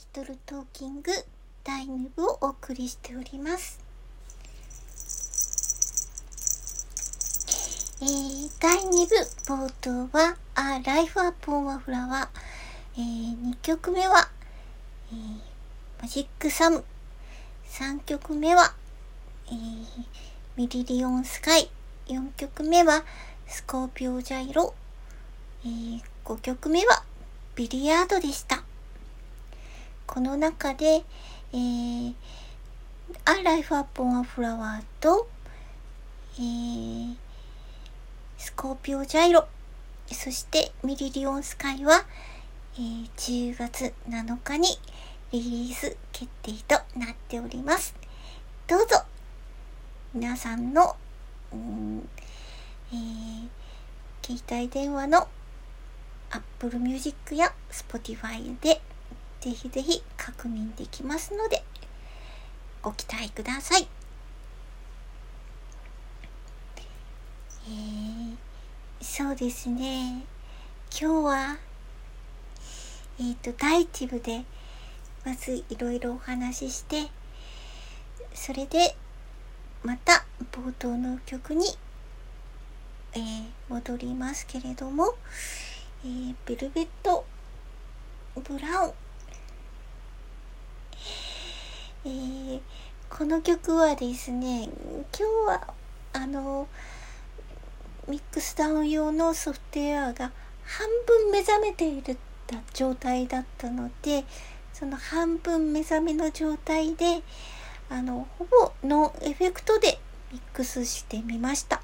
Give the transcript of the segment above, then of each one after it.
リトルトーキング第2部をお送りしております。えー、第2部冒頭は、あ、 Life Upon a Flower。えー、2曲目は、えー、マジックサム。3曲目は、えー、ミリリオンスカイ。4曲目は、スコーピオジャイロ。えー、5曲目は、ビリヤードでした。この中で、えー、A Life Upon a Flower と、えー、スコーピオジャイロ、そしてミリリオンスカイは、えー、10月7日にリリース決定となっております。どうぞ、皆さんの、うん、えー、携帯電話の Apple Music や Spotify でぜひぜひ確認できますので、ご期待ください。えー、そうですね。今日は、えっ、ー、と、第一部で、まずいろいろお話しして、それで、また冒頭の曲に、えー、戻りますけれども、えー、ベルベットブラウンえー、この曲はですね今日はあのミックスダウン用のソフトウェアが半分目覚めている状態だったのでその半分目覚めの状態であのほぼノンエフェクトでミックスしてみました、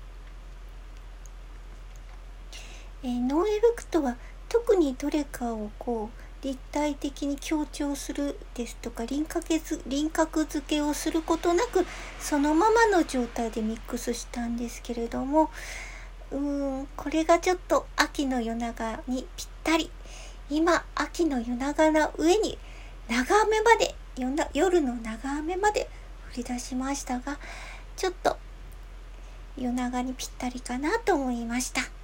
えー、ノンエフェクトは特にどれかをこう立体的に強調するですとか輪郭輪郭付けをすることなくそのままの状態でミックスしたんですけれどもうーんこれがちょっと秋の夜長にぴったり今秋の夜長な上に長雨まで夜の長雨まで降り出しましたがちょっと夜長にぴったりかなと思いました。